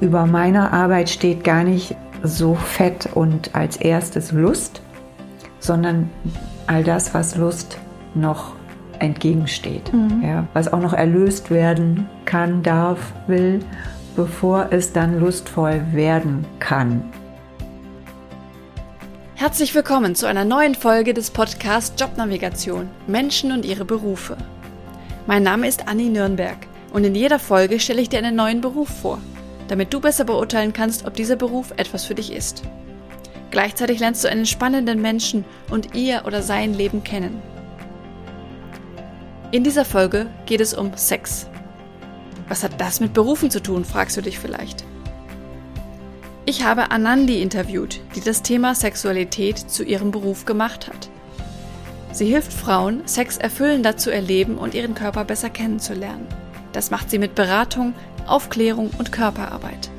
über meiner Arbeit steht gar nicht so fett und als erstes Lust, sondern all das, was Lust noch entgegensteht, mhm. ja, was auch noch erlöst werden kann, darf, will, bevor es dann lustvoll werden kann. Herzlich willkommen zu einer neuen Folge des Podcasts Jobnavigation Menschen und ihre Berufe. Mein Name ist Anni Nürnberg und in jeder Folge stelle ich dir einen neuen Beruf vor, damit du besser beurteilen kannst, ob dieser Beruf etwas für dich ist. Gleichzeitig lernst du einen spannenden Menschen und ihr oder sein Leben kennen. In dieser Folge geht es um Sex. Was hat das mit Berufen zu tun, fragst du dich vielleicht. Ich habe Anandi interviewt, die das Thema Sexualität zu ihrem Beruf gemacht hat. Sie hilft Frauen, Sex erfüllender zu erleben und ihren Körper besser kennenzulernen. Das macht sie mit Beratung, Aufklärung und Körperarbeit.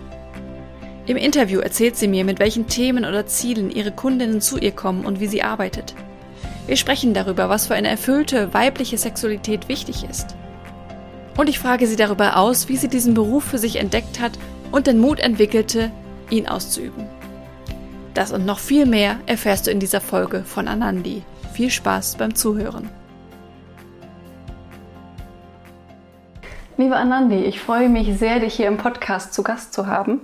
Im Interview erzählt sie mir, mit welchen Themen oder Zielen ihre Kundinnen zu ihr kommen und wie sie arbeitet. Wir sprechen darüber, was für eine erfüllte weibliche Sexualität wichtig ist. Und ich frage sie darüber aus, wie sie diesen Beruf für sich entdeckt hat und den Mut entwickelte, ihn auszuüben. Das und noch viel mehr erfährst du in dieser Folge von Anandi. Viel Spaß beim Zuhören. Liebe Anandi, ich freue mich sehr, dich hier im Podcast zu Gast zu haben.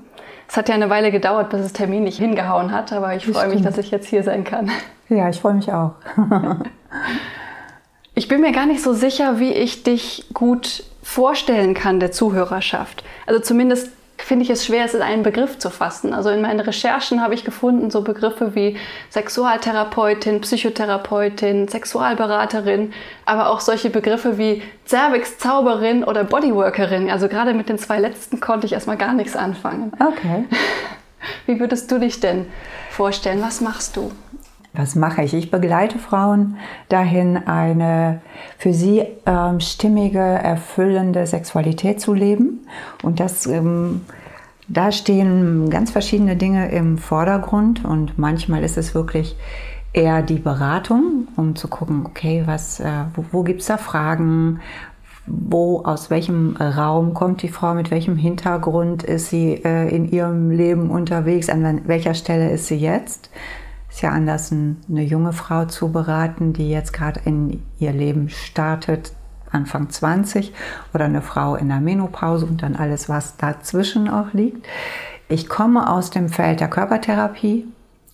Es hat ja eine Weile gedauert, bis das Termin nicht hingehauen hat, aber ich freue mich, dass ich jetzt hier sein kann. Ja, ich freue mich auch. ich bin mir gar nicht so sicher, wie ich dich gut vorstellen kann der Zuhörerschaft. Also zumindest finde ich es schwer, es in einen Begriff zu fassen. Also in meinen Recherchen habe ich gefunden so Begriffe wie Sexualtherapeutin, Psychotherapeutin, Sexualberaterin, aber auch solche Begriffe wie Cervix-Zauberin oder Bodyworkerin. Also gerade mit den zwei letzten konnte ich erstmal gar nichts anfangen. Okay. Wie würdest du dich denn vorstellen? Was machst du? Was mache ich? Ich begleite Frauen dahin, eine für sie ähm, stimmige, erfüllende Sexualität zu leben. Und das, ähm, da stehen ganz verschiedene Dinge im Vordergrund. Und manchmal ist es wirklich eher die Beratung, um zu gucken, okay, was, äh, wo, wo gibt es da Fragen? Wo, aus welchem Raum kommt die Frau, mit welchem Hintergrund ist sie äh, in ihrem Leben unterwegs, an welcher Stelle ist sie jetzt? Ist ja anders, eine junge Frau zu beraten, die jetzt gerade in ihr Leben startet, Anfang 20, oder eine Frau in der Menopause und dann alles, was dazwischen auch liegt. Ich komme aus dem Feld der Körpertherapie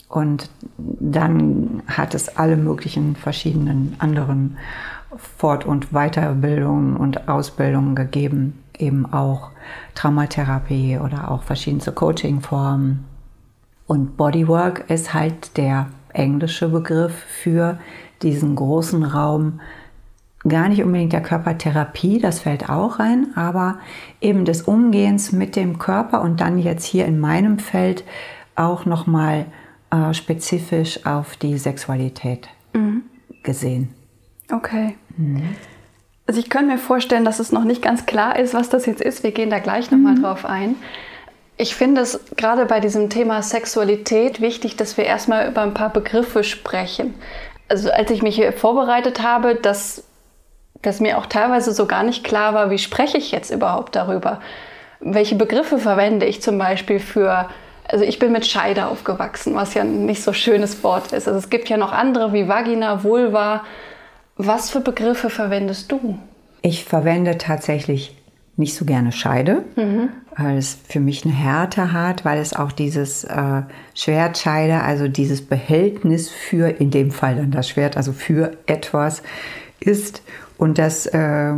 und dann hat es alle möglichen verschiedenen anderen Fort- und Weiterbildungen und Ausbildungen gegeben, eben auch Traumatherapie oder auch verschiedenste Coachingformen und Bodywork ist halt der englische Begriff für diesen großen Raum, gar nicht unbedingt der Körpertherapie, das fällt auch rein, aber eben des Umgehens mit dem Körper und dann jetzt hier in meinem Feld auch nochmal äh, spezifisch auf die Sexualität mhm. gesehen. Okay. Mhm. Also ich könnte mir vorstellen, dass es noch nicht ganz klar ist, was das jetzt ist. Wir gehen da gleich nochmal mhm. drauf ein. Ich finde es gerade bei diesem Thema Sexualität wichtig, dass wir erstmal über ein paar Begriffe sprechen. Also als ich mich hier vorbereitet habe, dass, dass mir auch teilweise so gar nicht klar war, wie spreche ich jetzt überhaupt darüber? Welche Begriffe verwende ich zum Beispiel für, also ich bin mit Scheide aufgewachsen, was ja ein nicht so schönes Wort ist. Also es gibt ja noch andere wie Vagina, Vulva. Was für Begriffe verwendest du? Ich verwende tatsächlich nicht so gerne Scheide, mhm. weil es für mich eine Härte hat, weil es auch dieses äh, Schwertscheide, also dieses Behältnis für, in dem Fall dann das Schwert, also für etwas ist. Und das äh,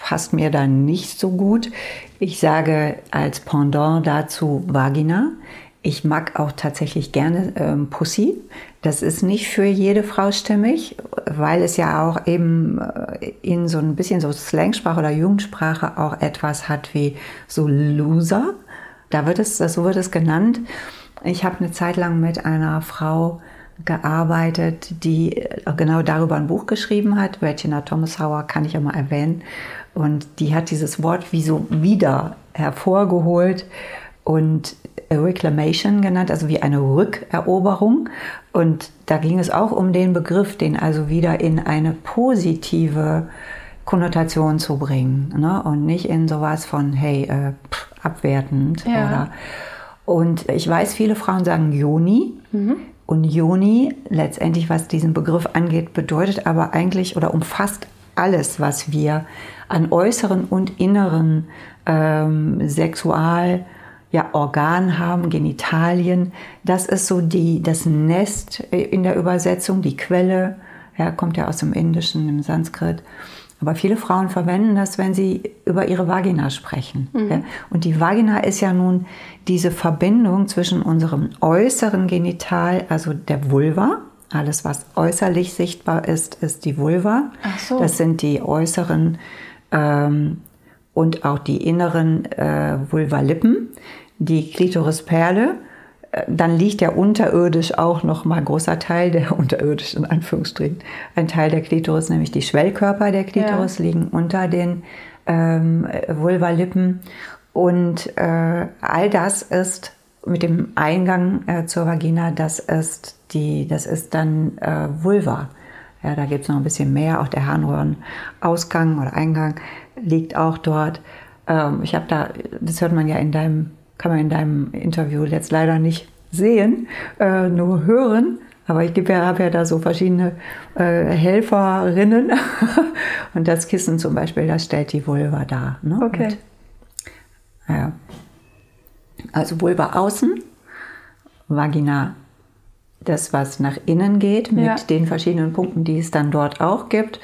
passt mir dann nicht so gut. Ich sage als Pendant dazu Vagina. Ich mag auch tatsächlich gerne ähm, Pussy. Das ist nicht für jede Frau stimmig, weil es ja auch eben äh, in so ein bisschen so Slangsprache oder Jugendsprache auch etwas hat wie so Loser. Da wird es, so wird es genannt. Ich habe eine Zeit lang mit einer Frau gearbeitet, die äh, genau darüber ein Buch geschrieben hat. Regina Thomas Hauer kann ich ja mal erwähnen. Und die hat dieses Wort wie so wieder hervorgeholt und Reclamation genannt, also wie eine Rückeroberung. Und da ging es auch um den Begriff, den also wieder in eine positive Konnotation zu bringen ne? und nicht in sowas von, hey, äh, abwertend. Ja. Oder, und ich weiß, viele Frauen sagen Joni. Mhm. Und Joni, letztendlich, was diesen Begriff angeht, bedeutet aber eigentlich oder umfasst alles, was wir an äußeren und inneren ähm, Sexual- ja, Organ haben, Genitalien. Das ist so die, das Nest in der Übersetzung, die Quelle. Ja, kommt ja aus dem Indischen, im Sanskrit. Aber viele Frauen verwenden das, wenn sie über ihre Vagina sprechen. Mhm. Ja? Und die Vagina ist ja nun diese Verbindung zwischen unserem äußeren Genital, also der Vulva. Alles, was äußerlich sichtbar ist, ist die Vulva. Ach so. Das sind die äußeren ähm, und auch die inneren äh, Vulvalippen die Klitorisperle. Äh, dann liegt ja unterirdisch auch noch mal ein großer Teil der unterirdisch in Anführungsstrichen ein Teil der Klitoris, nämlich die Schwellkörper der Klitoris ja. liegen unter den ähm, Vulvalippen und äh, all das ist mit dem Eingang äh, zur Vagina, das ist die, das ist dann äh, Vulva. Ja, da gibt es noch ein bisschen mehr. Auch der Harnröhrenausgang oder Eingang liegt auch dort. Ähm, ich habe da, das hört man ja in deinem kann man in deinem Interview jetzt leider nicht sehen, äh, nur hören. Aber ich ja, habe ja da so verschiedene äh, Helferinnen. und das Kissen zum Beispiel, das stellt die Vulva dar. Ne? Okay. Und, ja. Also Vulva außen, Vagina das, was nach innen geht, mit ja. den verschiedenen Punkten, die es dann dort auch gibt.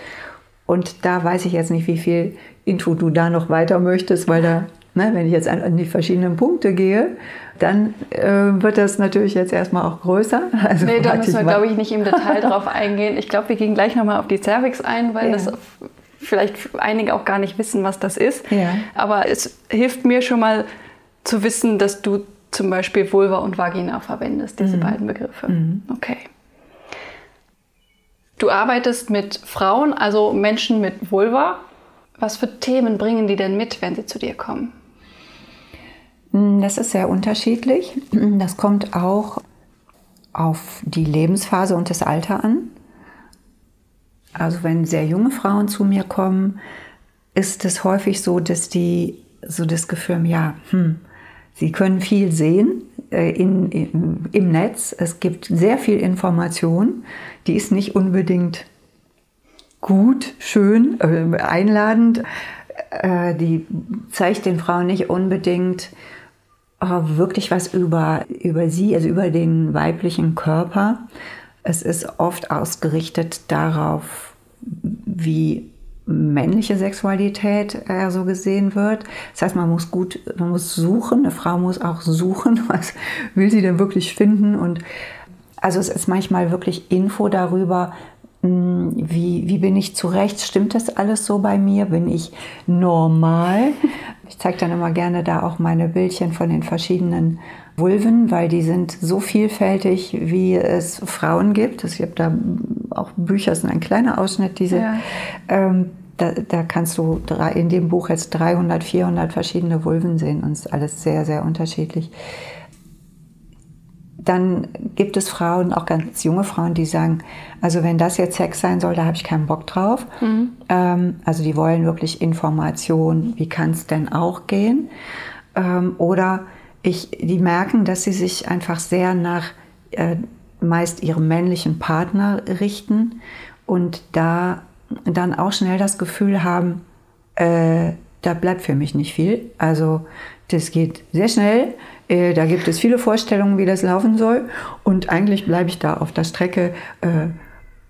Und da weiß ich jetzt nicht, wie viel Intro du da noch weiter möchtest, weil da Ne, wenn ich jetzt an, die verschiedenen Punkte gehe, dann äh, wird das natürlich jetzt erstmal auch größer. Also nee, da müssen wir, glaube ich, nicht im Detail drauf eingehen. Ich glaube, wir gehen gleich nochmal auf die Cervix ein, weil ja. das vielleicht einige auch gar nicht wissen, was das ist. Ja. Aber es hilft mir schon mal zu wissen, dass du zum Beispiel Vulva und Vagina verwendest, diese mhm. beiden Begriffe. Mhm. Okay. Du arbeitest mit Frauen, also Menschen mit Vulva. Was für Themen bringen die denn mit, wenn sie zu dir kommen? Hm, das ist sehr unterschiedlich. Das kommt auch auf die Lebensphase und das Alter an. Also wenn sehr junge Frauen zu mir kommen, ist es häufig so, dass die so das Gefühl haben, ja, hm, sie können viel sehen äh, in, in, im Netz. Es gibt sehr viel Information, die ist nicht unbedingt gut, schön, äh, einladend. Äh, die zeigt den Frauen nicht unbedingt wirklich was über, über sie, also über den weiblichen Körper. Es ist oft ausgerichtet darauf, wie männliche Sexualität äh, so gesehen wird. Das heißt, man muss gut, man muss suchen, eine Frau muss auch suchen, was will sie denn wirklich finden und also es ist manchmal wirklich Info darüber, hm, wie, wie bin ich zurecht? Stimmt das alles so bei mir? Bin ich normal? Ich zeige dann immer gerne da auch meine Bildchen von den verschiedenen Vulven, weil die sind so vielfältig, wie es Frauen gibt. Ich habe da auch Bücher, sind ein kleiner Ausschnitt, diese. Ja. Ähm, da, da, kannst du in dem Buch jetzt 300, 400 verschiedene Vulven sehen und es ist alles sehr, sehr unterschiedlich dann gibt es Frauen, auch ganz junge Frauen, die sagen, also wenn das jetzt Sex sein soll, da habe ich keinen Bock drauf. Mhm. Ähm, also die wollen wirklich Information, wie kann es denn auch gehen? Ähm, oder ich, die merken, dass sie sich einfach sehr nach äh, meist ihrem männlichen Partner richten und da dann auch schnell das Gefühl haben, äh, da bleibt für mich nicht viel. Also das geht sehr schnell. Äh, da gibt es viele Vorstellungen, wie das laufen soll. Und eigentlich bleibe ich da auf der Strecke. Äh,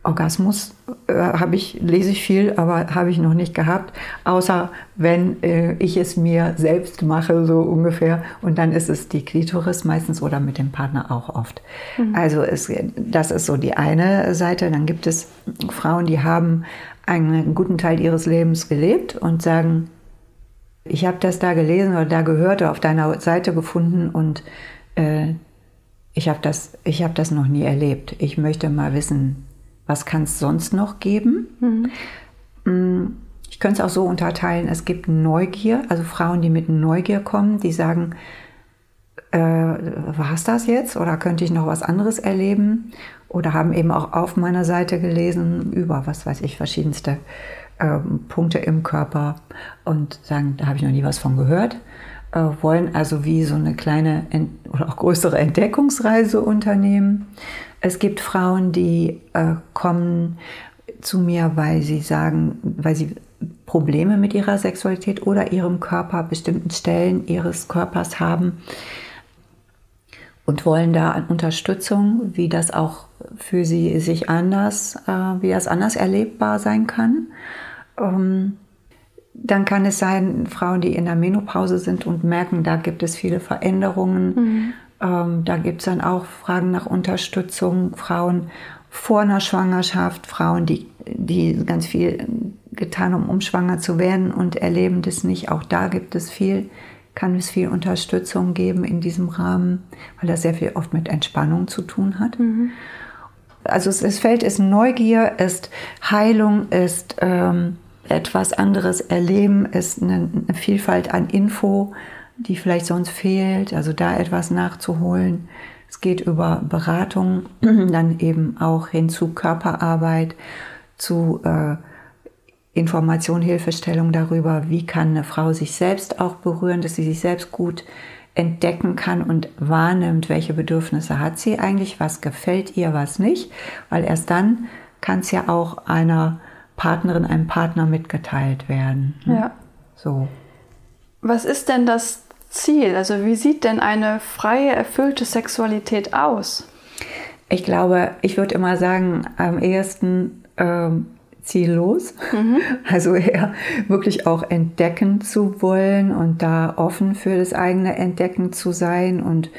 Orgasmus äh, habe ich, lese ich viel, aber habe ich noch nicht gehabt, außer wenn äh, ich es mir selbst mache, so ungefähr. Und dann ist es die Klitoris meistens oder mit dem Partner auch oft. Mhm. Also es, das ist so die eine Seite. Dann gibt es Frauen, die haben einen guten Teil ihres Lebens gelebt und sagen, ich habe das da gelesen oder da gehört oder auf deiner Seite gefunden und äh, ich habe das, hab das noch nie erlebt. Ich möchte mal wissen, was kann es sonst noch geben? Mhm. Mm, ich könnte es auch so unterteilen, es gibt Neugier, also Frauen, die mit Neugier kommen, die sagen, äh, war es das jetzt oder könnte ich noch was anderes erleben? Oder haben eben auch auf meiner Seite gelesen über, was weiß ich, verschiedenste ähm, Punkte im Körper und sagen, da habe ich noch nie was von gehört. äh, wollen also wie so eine kleine oder auch größere Entdeckungsreise unternehmen. Es gibt Frauen, die äh, kommen zu mir, weil sie sagen, weil sie Probleme mit ihrer Sexualität oder ihrem Körper, bestimmten Stellen ihres Körpers haben und wollen da Unterstützung, wie das auch für sie sich anders, äh, wie das anders erlebbar sein kann. Ähm, dann kann es sein, Frauen, die in der Menopause sind und merken, da gibt es viele Veränderungen. Mhm. Ähm, da gibt es dann auch Fragen nach Unterstützung. Frauen vor einer Schwangerschaft, Frauen, die, die ganz viel getan haben, um schwanger zu werden und erleben das nicht. Auch da gibt es viel, kann es viel Unterstützung geben in diesem Rahmen, weil das sehr viel oft mit Entspannung zu tun hat. Mhm. Also das Feld ist Neugier, ist Heilung, ist ähm, etwas anderes erleben, ist eine, eine Vielfalt an Info, die vielleicht sonst fehlt, also da etwas nachzuholen. Es geht über Beratung, dann eben auch hin zu Körperarbeit, zu äh, Information, Hilfestellung darüber, wie kann eine Frau sich selbst auch berühren, dass sie sich selbst gut entdecken kann und wahrnimmt, welche Bedürfnisse hat sie eigentlich, was gefällt ihr, was nicht, weil erst dann kann es ja auch einer Partnerin, einem Partner mitgeteilt werden. Ne? Ja. So. Was ist denn das Ziel? Also wie sieht denn eine freie, erfüllte Sexualität aus? Ich glaube, ich würde immer sagen, am ehesten ähm, ziellos. Mhm. Also eher wirklich auch entdecken zu wollen und da offen für das eigene Entdecken zu sein und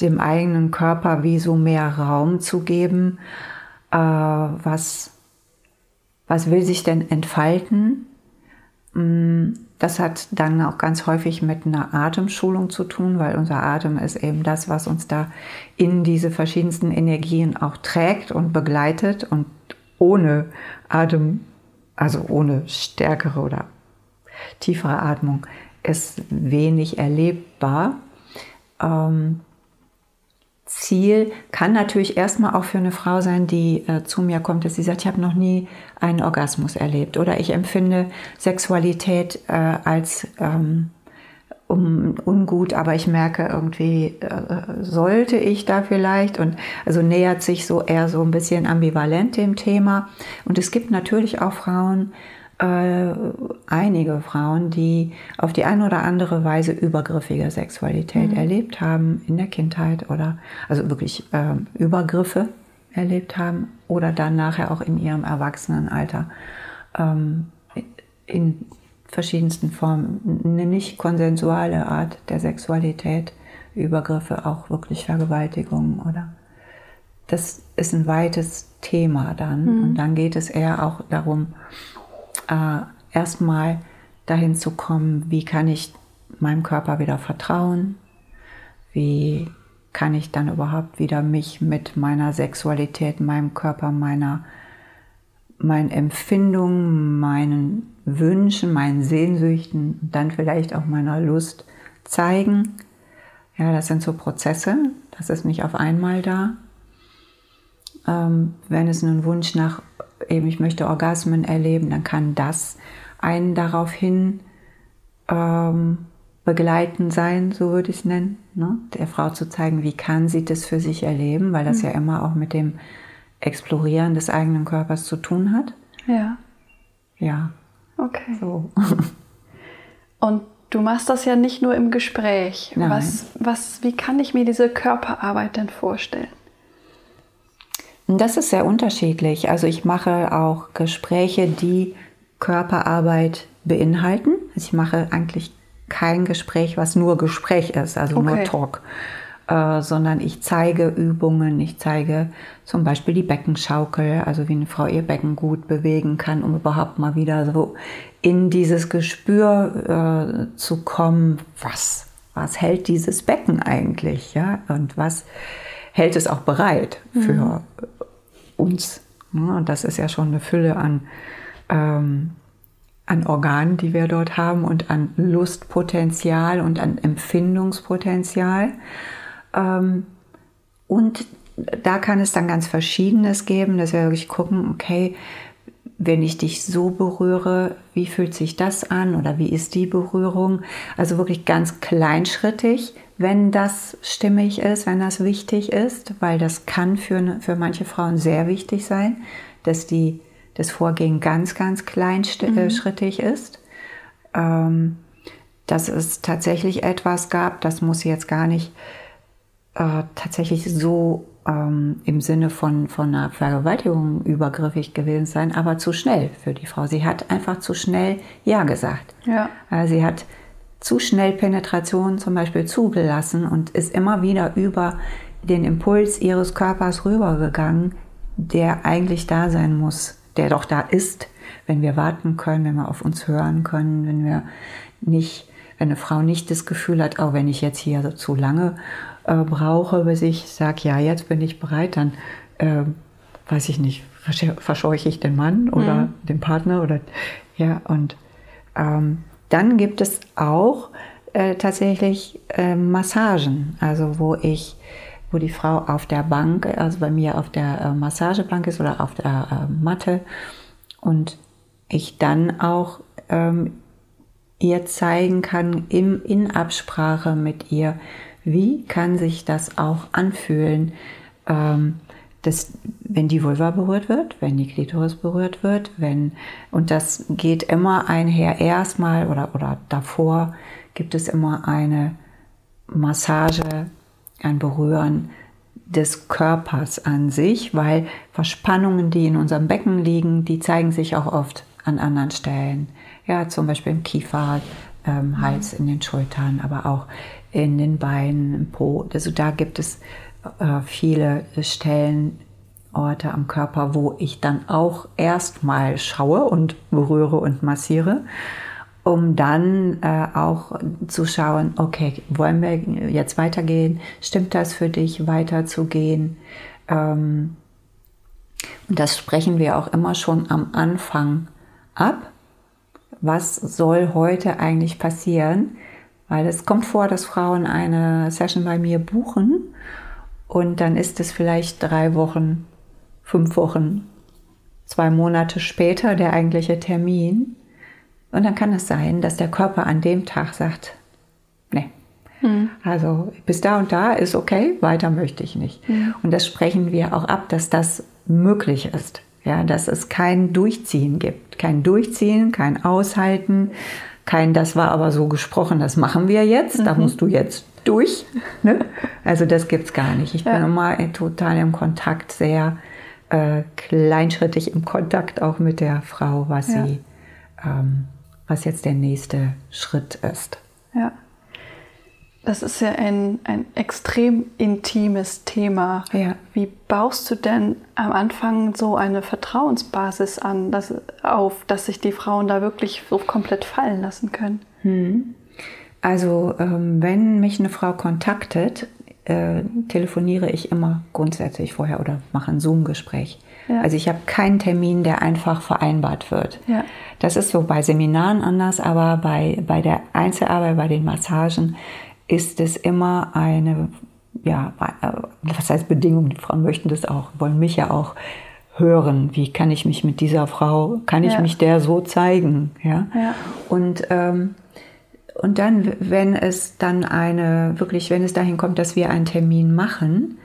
dem eigenen Körper wie so mehr Raum zu geben, äh, was was will sich denn entfalten? Mm, das hat dann auch ganz häufig mit einer Atemschulung zu tun, weil unser Atem ist eben das, was uns da in diese verschiedensten Energien auch trägt und begleitet. Und ohne Atem, also ohne stärkere oder tiefere Atmung, ist wenig erlebbar. Ähm, Ziel kann natürlich erstmal auch für eine Frau sein, die äh, zu mir kommt, dass sie sagt, ich habe noch nie einen Orgasmus erlebt oder ich empfinde Sexualität äh, als ähm, um, ungut, aber ich merke irgendwie, äh, sollte ich da vielleicht und also nähert sich so eher so ein bisschen ambivalent dem Thema. Und es gibt natürlich auch Frauen, äh, einige Frauen, die auf die eine oder andere Weise übergriffige Sexualität mhm. erlebt haben in der Kindheit oder also wirklich äh, Übergriffe erlebt haben oder dann nachher auch in ihrem Erwachsenenalter ähm, in verschiedensten Formen eine nicht konsensuale Art der Sexualität, Übergriffe, auch wirklich Vergewaltigungen oder das ist ein weites Thema dann. Mhm. Und dann geht es eher auch darum, äh, erstmal dahin zu kommen, wie kann ich meinem Körper wieder vertrauen, wie kann ich dann überhaupt wieder mich mit meiner Sexualität, meinem Körper, meiner meinen Empfindungen, meinen Wünschen, meinen Sehnsüchten, dann vielleicht auch meiner Lust zeigen. Ja, das sind so Prozesse, das ist nicht auf einmal da. Ähm, wenn es einen Wunsch nach eben ich möchte Orgasmen erleben, dann kann das einen daraufhin ähm, begleiten sein, so würde ich es nennen, ne? der Frau zu zeigen, wie kann sie das für sich erleben, weil das mhm. ja immer auch mit dem Explorieren des eigenen Körpers zu tun hat. Ja. Ja. Okay. So. Und du machst das ja nicht nur im Gespräch. Nein. Was, was, wie kann ich mir diese Körperarbeit denn vorstellen? Das ist sehr unterschiedlich. Also ich mache auch Gespräche, die Körperarbeit beinhalten. Also ich mache eigentlich kein Gespräch, was nur Gespräch ist, also okay. nur Talk, äh, sondern ich zeige Übungen, ich zeige zum Beispiel die Beckenschaukel, also wie eine Frau ihr Becken gut bewegen kann, um überhaupt mal wieder so in dieses Gespür äh, zu kommen, was, was hält dieses Becken eigentlich, ja, und was hält es auch bereit für mhm. Uns. Und das ist ja schon eine Fülle an, ähm, an Organen, die wir dort haben und an Lustpotenzial und an Empfindungspotenzial. Ähm, und da kann es dann ganz Verschiedenes geben, dass wir wirklich gucken, okay, wenn ich dich so berühre, wie fühlt sich das an oder wie ist die Berührung? Also wirklich ganz kleinschrittig, wenn das stimmig ist, wenn das wichtig ist, weil das kann für, für manche Frauen sehr wichtig sein, dass die, das Vorgehen ganz, ganz kleinschrittig mhm. ist. Ähm, dass es tatsächlich etwas gab, das muss jetzt gar nicht äh, tatsächlich so ähm, im Sinne von, von einer Vergewaltigung übergriffig gewesen sein, aber zu schnell für die Frau. Sie hat einfach zu schnell Ja gesagt. Ja. Äh, sie hat zu schnell Penetration zum Beispiel zugelassen und ist immer wieder über den Impuls ihres Körpers rübergegangen, der eigentlich da sein muss, der doch da ist, wenn wir warten können, wenn wir auf uns hören können, wenn wir nicht, wenn eine Frau nicht das Gefühl hat, auch wenn ich jetzt hier so zu lange äh, brauche, bis ich sage, ja, jetzt bin ich bereit, dann äh, weiß ich nicht, verscheuche ich den Mann oder mhm. den Partner oder ja, und ähm, dann gibt es auch äh, tatsächlich äh, Massagen, also wo ich, wo die Frau auf der Bank, also bei mir auf der äh, Massagebank ist oder auf der äh, Matte und ich dann auch ähm, ihr zeigen kann im, in Absprache mit ihr, wie kann sich das auch anfühlen, ähm, dass, wenn die Vulva berührt wird, wenn die Klitoris berührt wird, wenn, und das geht immer einher, erstmal oder, oder davor gibt es immer eine Massage, ein Berühren des Körpers an sich, weil Verspannungen, die in unserem Becken liegen, die zeigen sich auch oft an anderen Stellen. Ja, zum Beispiel im Kiefer, ähm, Hals, in den Schultern, aber auch in den Beinen, im Po. Also da gibt es äh, viele Stellen, Orte am Körper, wo ich dann auch erstmal schaue und berühre und massiere, um dann äh, auch zu schauen, okay, wollen wir jetzt weitergehen? Stimmt das für dich, weiterzugehen? Ähm, und das sprechen wir auch immer schon am Anfang ab. Was soll heute eigentlich passieren? Weil es kommt vor, dass Frauen eine Session bei mir buchen und dann ist es vielleicht drei Wochen, fünf Wochen, zwei Monate später der eigentliche Termin. Und dann kann es sein, dass der Körper an dem Tag sagt, nee, hm. also bis da und da ist okay, weiter möchte ich nicht. Hm. Und das sprechen wir auch ab, dass das möglich ist. Ja, dass es kein Durchziehen gibt. Kein Durchziehen, kein Aushalten, kein, das war aber so gesprochen, das machen wir jetzt, mhm. da musst du jetzt durch. Ne? Also das gibt es gar nicht. Ich ja. bin immer total im Kontakt, sehr äh, kleinschrittig im Kontakt auch mit der Frau, was ja. sie, ähm, was jetzt der nächste Schritt ist. Ja. Das ist ja ein, ein extrem intimes Thema. Ja. Wie baust du denn am Anfang so eine Vertrauensbasis an, dass, auf, dass sich die Frauen da wirklich so komplett fallen lassen können? Hm. Also ähm, wenn mich eine Frau kontaktet, äh, telefoniere ich immer grundsätzlich vorher oder mache ein Zoom-Gespräch. Ja. Also ich habe keinen Termin, der einfach vereinbart wird. Ja. Das ist so bei Seminaren anders, aber bei, bei der Einzelarbeit, bei den Massagen ist es immer eine, ja, was heißt Bedingung? Die Frauen möchten das auch, wollen mich ja auch hören. Wie kann ich mich mit dieser Frau, kann ich ja. mich der so zeigen? Ja. ja. Und, ähm, und dann, wenn es dann eine, wirklich, wenn es dahin kommt, dass wir einen Termin machen,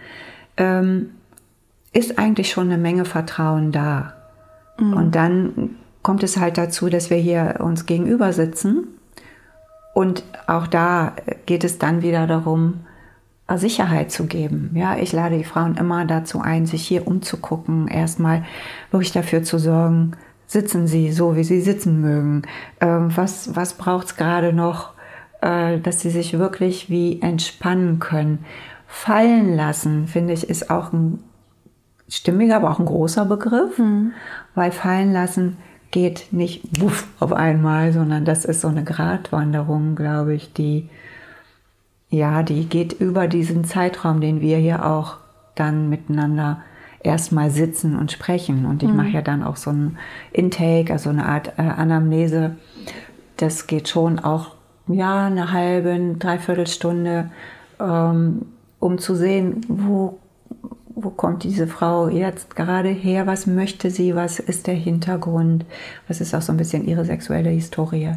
ähm, ist eigentlich schon eine Menge Vertrauen da. Mhm. Und dann kommt es halt dazu, dass wir hier uns gegenüber sitzen und auch da geht es dann wieder darum, Sicherheit zu geben. Ja, ich lade die Frauen immer dazu ein, sich hier umzugucken, erstmal wirklich dafür zu sorgen, sitzen sie so, wie sie sitzen mögen. Ähm, was was braucht es gerade noch, äh, dass sie sich wirklich wie entspannen können? Fallen lassen, finde ich, ist auch ein stimmiger, aber auch ein großer Begriff, mhm. weil fallen lassen geht nicht wuff auf einmal, sondern das ist so eine Gratwanderung, glaube ich, die ja, die geht über diesen Zeitraum, den wir hier auch dann miteinander erstmal sitzen und sprechen. Und ich mhm. mache ja dann auch so ein Intake, also eine Art äh, Anamnese. Das geht schon auch ja eine halbe, dreiviertel Stunde, ähm, um zu sehen, wo wo kommt diese Frau jetzt gerade her, was möchte sie, was ist der Hintergrund, was ist auch so ein bisschen ihre sexuelle Historie.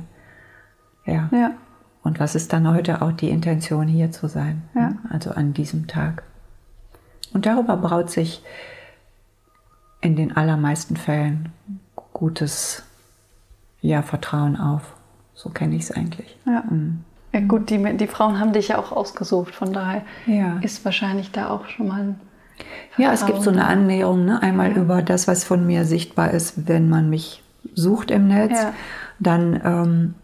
Ja. Ja. Und was ist dann heute auch die Intention, hier zu sein? Ja. Also an diesem Tag. Und darüber braut sich in den allermeisten Fällen gutes ja, Vertrauen auf. So kenne ich es eigentlich. Ja. Mhm. Ja, gut, die, die Frauen haben dich ja auch ausgesucht, von daher Ja. ist wahrscheinlich da auch schon mal ein Ja, es gibt so eine Vertrauen Annäherung, ne? einmal Ja. über das, was von mir sichtbar ist, wenn man mich sucht im Netz. Ja. Dann ähm,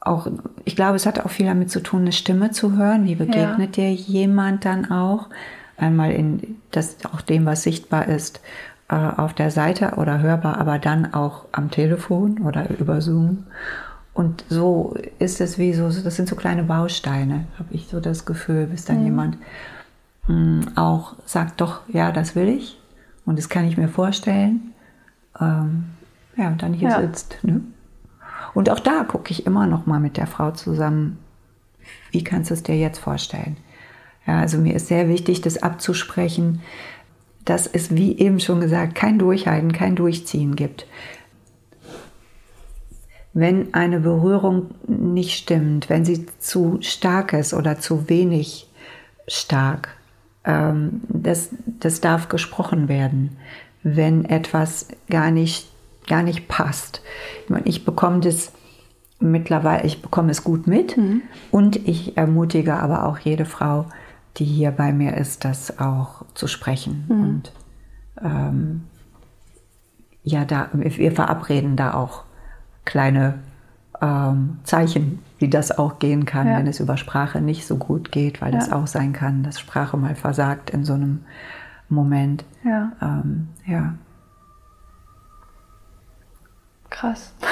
auch, ich glaube, es hat auch viel damit zu tun, eine Stimme zu hören. Wie begegnet dir jemand dann auch? Einmal in das, auch dem, was sichtbar ist, äh, auf der Seite oder hörbar, aber dann auch am Telefon oder über Zoom. Und so ist es wie so, das sind so kleine Bausteine, habe ich so das Gefühl, bis dann jemand mh, auch sagt, doch, ja, das will ich und das kann ich mir vorstellen. Ähm, ja, und dann hier Ja. sitzt. Ne? Und auch da gucke ich immer noch mal mit der Frau zusammen, wie kannst du es dir jetzt vorstellen? Ja, also mir ist sehr wichtig, das abzusprechen, dass es, wie eben schon gesagt, kein Durchhalten, kein Durchziehen gibt. Wenn eine Berührung nicht stimmt, wenn sie zu stark ist oder zu wenig stark, ähm, das, das darf gesprochen werden. Wenn etwas gar nicht, gar nicht passt. Ich, meine, ich bekomme das mittlerweile, ich bekomme es gut mit und ich ermutige aber auch jede Frau, die hier bei mir ist, das auch zu sprechen. Und ähm, ja, da, wir verabreden da auch kleine ähm, Zeichen, wie das auch gehen kann, Ja. wenn es über Sprache nicht so gut geht, weil das Ja. auch sein kann, dass Sprache mal versagt in so einem Moment. Ja, Ähm, ja. krass.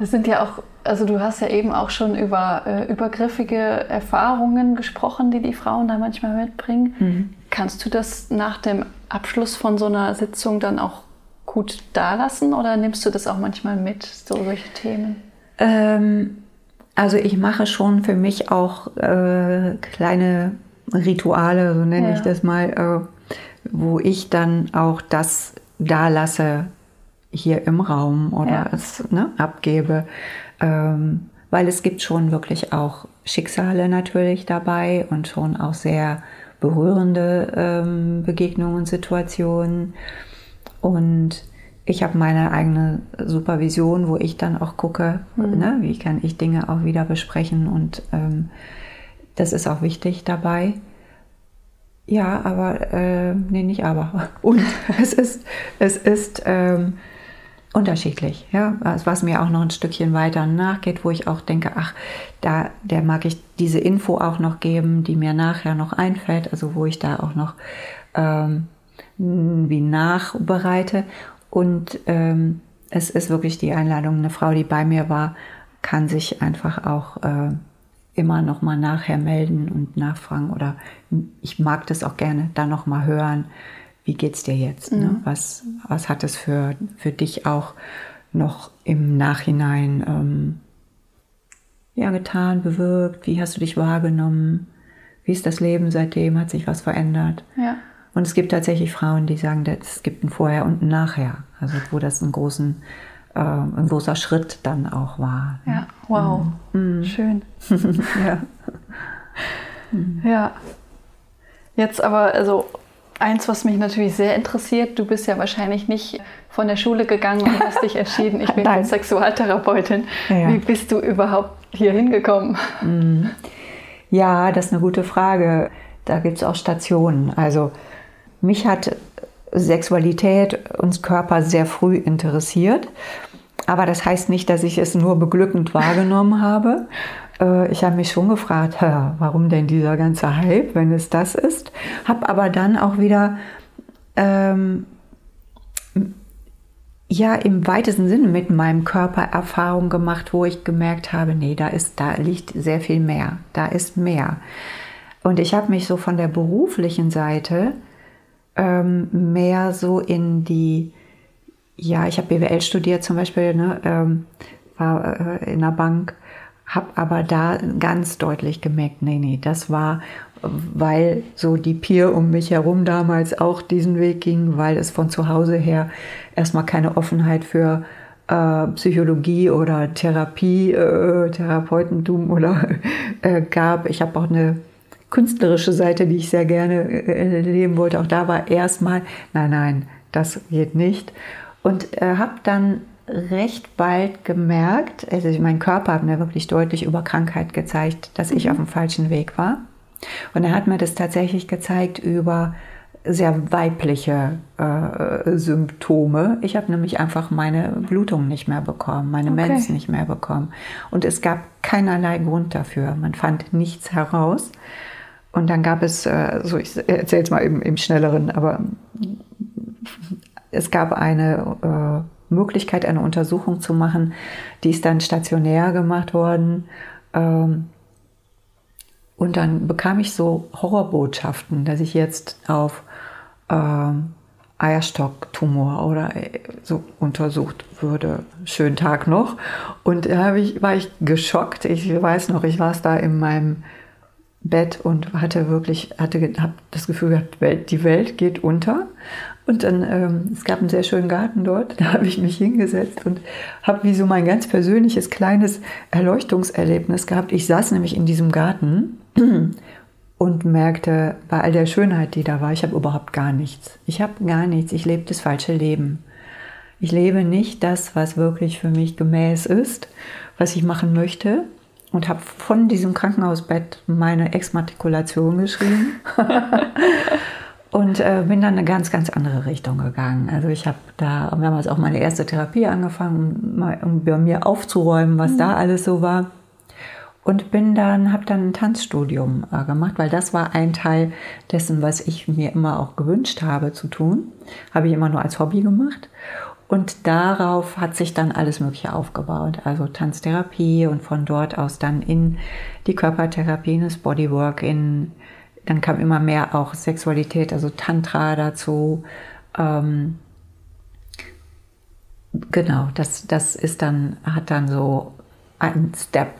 Das sind ja auch, also du hast ja eben auch schon über äh, übergriffige Erfahrungen gesprochen, die die Frauen da manchmal mitbringen. Kannst du das nach dem Abschluss von so einer Sitzung dann auch gut dalassen oder nimmst du das auch manchmal mit, so solche Themen? Ähm, also ich mache schon für mich auch äh, kleine Rituale, so nenne Ja. ich das mal, äh, wo ich dann auch das da lasse hier im Raum oder Ja. es ne, abgebe. Ähm, weil es gibt schon wirklich auch Schicksale natürlich dabei und schon auch sehr berührende ähm, Begegnungen, Situationen. Und ich habe meine eigene Supervision, wo ich dann auch gucke, ne, wie kann ich Dinge auch wieder besprechen. Und ähm, das ist auch wichtig dabei. Ja, aber, äh, nee, nicht aber. Und es ist, es ist ähm, unterschiedlich, ja, was was mir auch noch ein Stückchen weiter nachgeht, wo ich auch denke, ach, da, der mag ich diese Info auch noch geben, die mir nachher noch einfällt, also wo ich da auch noch ähm, wie nachbereite. Und ähm, es ist wirklich die Einladung, eine Frau, die bei mir war, kann sich einfach auch äh, immer noch mal nachher melden und nachfragen oder ich mag das auch gerne, dann noch mal hören, wie geht's dir jetzt? Ne? Was, was hat es für, für dich auch noch im Nachhinein ähm, ja, getan, bewirkt? Wie hast du dich wahrgenommen? Wie ist das Leben seitdem? Hat sich was verändert? Ja. Und es gibt tatsächlich Frauen, die sagen, es gibt ein Vorher und ein Nachher. Also wo das einen großen, äh, ein großer Schritt dann auch war. Ja, wow. Schön. ja. Ja. Jetzt aber, also eins, was mich natürlich sehr interessiert, du bist ja wahrscheinlich nicht von der Schule gegangen und hast dich entschieden, ich bin Nein. Sexualtherapeutin. Ja. Wie bist du überhaupt hier hingekommen? Ja, das ist eine gute Frage. Da gibt es auch Stationen. Also mich hat Sexualität und Körper sehr früh interessiert. Aber das heißt nicht, dass ich es nur beglückend wahrgenommen habe. Äh, Ich habe mich schon gefragt, warum denn dieser ganze Hype, wenn es das ist. Habe aber dann auch wieder ähm, ja im weitesten Sinne mit meinem Körper Erfahrung gemacht, wo ich gemerkt habe, nee, da ist, da liegt sehr viel mehr, da ist mehr. Und ich habe mich so von der beruflichen Seite ähm, mehr so in die, ja, ich habe BWL studiert zum Beispiel, ne, ähm, war äh, in der Bank habe aber da ganz deutlich gemerkt, nee, nee, das war, weil so die Peer um mich herum damals auch diesen Weg ging, weil es von zu Hause her erstmal keine Offenheit für äh, Psychologie oder Therapie, äh, Therapeutentum oder äh, gab. Ich habe auch eine künstlerische Seite, die ich sehr gerne äh, leben wollte. Auch da war erstmal, nein, nein, das geht nicht. Und äh, habe dann recht bald gemerkt, also mein Körper hat mir wirklich deutlich über Krankheit gezeigt, dass ich mhm. auf dem falschen Weg war. Und er hat mir das tatsächlich gezeigt über sehr weibliche äh, Symptome. Ich habe nämlich einfach meine Blutung nicht mehr bekommen, meine okay. Mens nicht mehr bekommen. Und es gab keinerlei Grund dafür. Man fand nichts heraus. Und dann gab es, äh, so ich erzähle es mal im, im Schnelleren, aber es gab eine äh, Möglichkeit, eine Untersuchung zu machen, die ist dann stationär gemacht worden. Ähm, und dann bekam ich so Horrorbotschaften, dass ich jetzt auf ähm, Eierstocktumor oder äh, so untersucht würde. Schönen Tag noch. Und da ich, war ich geschockt. Ich weiß noch, ich saß da in meinem Bett und hatte wirklich, hatte das Gefühl gehabt, die Welt geht unter. Und dann, ähm, es gab einen sehr schönen Garten dort, da habe ich mich hingesetzt und habe wie so mein ganz persönliches kleines Erleuchtungserlebnis gehabt. Ich saß nämlich in diesem Garten und merkte bei all der Schönheit, die da war, ich habe überhaupt gar nichts. Ich habe gar nichts. Ich lebe das falsche Leben. Ich lebe nicht das, was wirklich für mich gemäß ist, was ich machen möchte. Und habe von diesem Krankenhausbett meine Exmatrikulation geschrieben. und äh, bin dann eine ganz, ganz andere Richtung gegangen. Also ich habe da damals auch meine erste Therapie angefangen, um bei mir aufzuräumen, was mhm. da alles so war und bin dann habe dann ein Tanzstudium äh, gemacht, weil das war ein Teil dessen, was ich mir immer auch gewünscht habe zu tun, habe ich immer nur als Hobby gemacht und darauf hat sich dann alles Mögliche aufgebaut, also Tanztherapie und von dort aus dann in die Körpertherapie, in das Bodywork, in dann kam immer mehr auch Sexualität, also Tantra dazu. Ähm, genau, das, das ist dann, hat dann so ein Step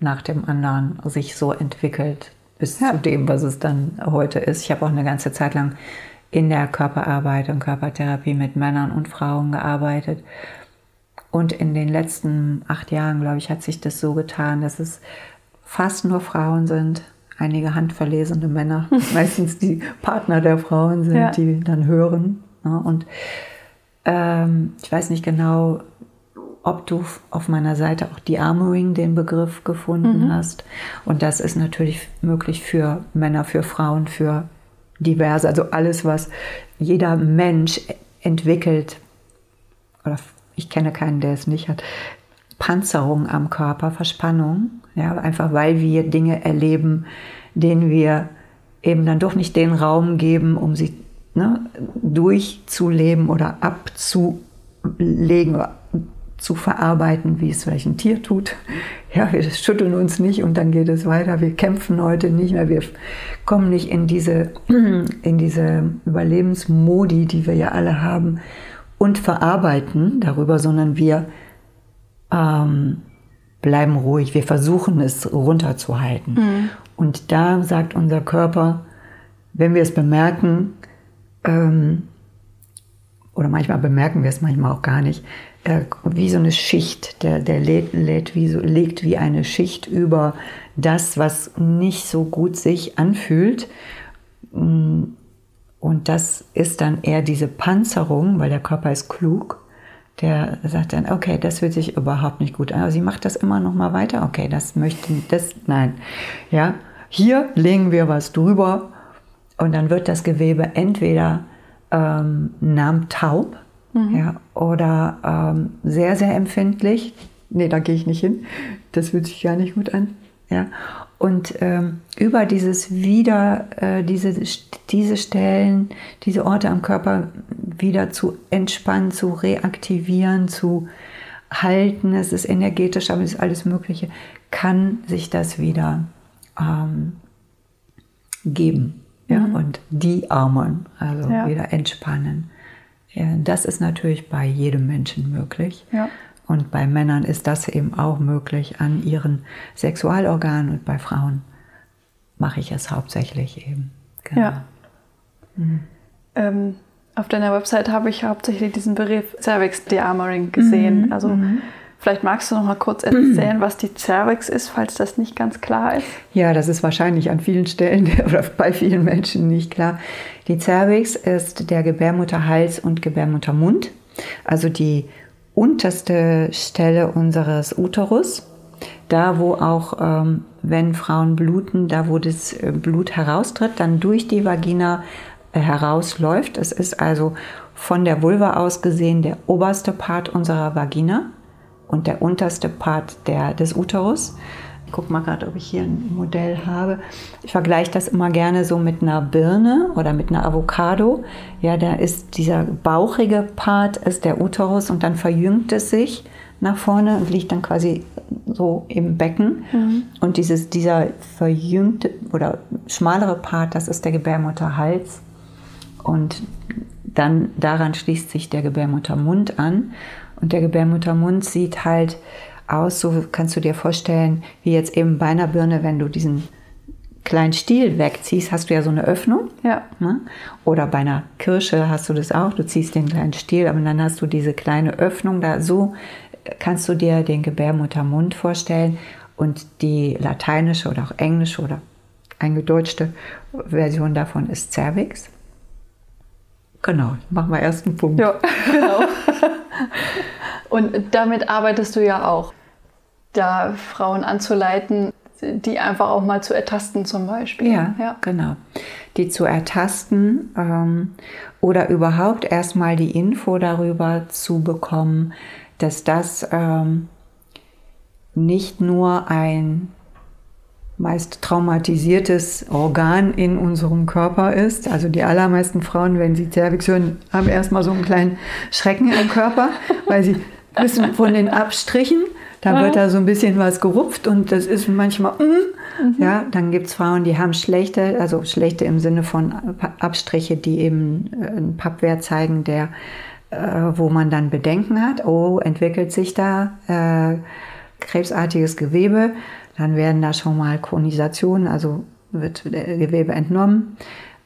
nach dem anderen sich so entwickelt bis ja. zu dem, was es dann heute ist. Ich habe auch eine ganze Zeit lang in der Körperarbeit und Körpertherapie mit Männern und Frauen gearbeitet. Und in den letzten acht Jahren, glaube ich, hat sich das so getan, dass es fast nur Frauen sind, einige handverlesene Männer, meistens die Partner der Frauen sind, ja. die dann hören. Ne? Und ähm, ich weiß nicht genau, ob du auf meiner Seite auch die Armoring, den Begriff gefunden mhm. hast. Und das ist natürlich möglich für Männer, für Frauen, für diverse, also alles, was jeder Mensch entwickelt, oder ich kenne keinen, der es nicht hat, Panzerung am Körper, Verspannung, ja, einfach weil wir Dinge erleben, denen wir eben dann doch nicht den Raum geben, um sie ne, durchzuleben oder abzulegen zu verarbeiten, wie es ein Tier tut. Ja, wir schütteln uns nicht und dann geht es weiter. Wir kämpfen heute nicht mehr. Wir kommen nicht in diese, in diese Überlebensmodi, die wir ja alle haben, und verarbeiten darüber, sondern wir ähm, bleiben ruhig. Wir versuchen es runterzuhalten. Mhm. Und da sagt unser Körper, wenn wir es bemerken, ähm, oder manchmal bemerken wir es manchmal auch gar nicht, wie so eine Schicht, der, der lädt, lädt wie so, legt wie eine Schicht über das, was nicht so gut sich anfühlt. Mm, und das ist dann eher diese Panzerung, weil der Körper ist klug. Der sagt dann, okay, das fühlt sich überhaupt nicht gut an. Aber sie macht das immer noch mal weiter. Okay, das möchte, das, nein. Ja, hier legen wir was drüber und dann wird das Gewebe entweder ähm, taub mhm. ja, oder ähm, sehr, sehr empfindlich. Nee, da gehe ich nicht hin. Das fühlt sich gar nicht gut an. Ja. Und ähm, über dieses wieder, äh, diese, diese Stellen, diese Orte am Körper wieder zu entspannen, zu reaktivieren, zu halten, es ist energetisch, aber es ist alles Mögliche, kann sich das wieder ähm, geben ja, mhm. und die Armen, also ja. wieder entspannen. Ja, das ist natürlich bei jedem Menschen möglich. Ja. Und bei Männern ist das eben auch möglich an ihren Sexualorganen und bei Frauen mache ich es hauptsächlich eben. Genau. Ja. Mhm. Ähm, auf deiner Website habe ich hauptsächlich diesen Begriff Cervix Dearmoring gesehen. Mhm. Also mhm. Vielleicht magst du noch mal kurz erzählen, was die Cervix ist, falls das nicht ganz klar ist. Ja, das ist wahrscheinlich an vielen Stellen oder bei vielen Menschen nicht klar. Die Cervix ist der Gebärmutterhals und Gebärmuttermund, also die unterste Stelle unseres Uterus, da wo auch, ähm, wenn Frauen bluten, da wo das äh, Blut heraustritt, dann durch die Vagina äh, herausläuft. Es ist also von der Vulva aus gesehen der oberste Part unserer Vagina und der unterste Part der, des Uterus. Ich gucke mal gerade, ob ich hier ein Modell habe. Ich vergleiche das immer gerne so mit einer Birne oder mit einer Avocado. Ja, da ist dieser bauchige Part ist der Uterus und dann verjüngt es sich nach vorne und liegt dann quasi so im Becken. Mhm. Und dieses, dieser verjüngte oder schmalere Part, das ist der Gebärmutterhals. Und dann daran schließt sich der Gebärmuttermund an. Und der Gebärmuttermund sieht halt aus, so kannst du dir vorstellen, wie jetzt eben bei einer Birne, wenn du diesen kleinen Stiel wegziehst, hast du ja so eine Öffnung. Ja. Ne? Oder bei einer Kirsche hast du das auch. Du ziehst den kleinen Stiel, aber dann hast du diese kleine Öffnung da. So kannst du dir den Gebärmuttermund vorstellen. Und die lateinische oder auch englische oder eingedeutschte Version davon ist Cervix. Genau, machen wir erst einen Punkt. Ja, genau. Und damit arbeitest du ja auch, da Frauen anzuleiten, die einfach auch mal zu ertasten zum Beispiel. Ja, ja. genau. Die zu ertasten ähm, oder überhaupt erstmal die Info darüber zu bekommen, dass das ähm, nicht nur ein meist traumatisiertes Organ in unserem Körper ist. Also die allermeisten Frauen, wenn sie Cervix hören, haben erstmal so einen kleinen Schrecken im Körper, weil sie wissen von den Abstrichen, da wird da so ein bisschen was gerupft und das ist manchmal, mm, mhm. ja, dann gibt es Frauen, die haben schlechte, also schlechte im Sinne von Abstriche, die eben äh, einen Pappwert zeigen, der, äh, wo man dann Bedenken hat, oh, entwickelt sich da äh, krebsartiges Gewebe dann werden da schon mal Konisationen, also wird Gewebe entnommen.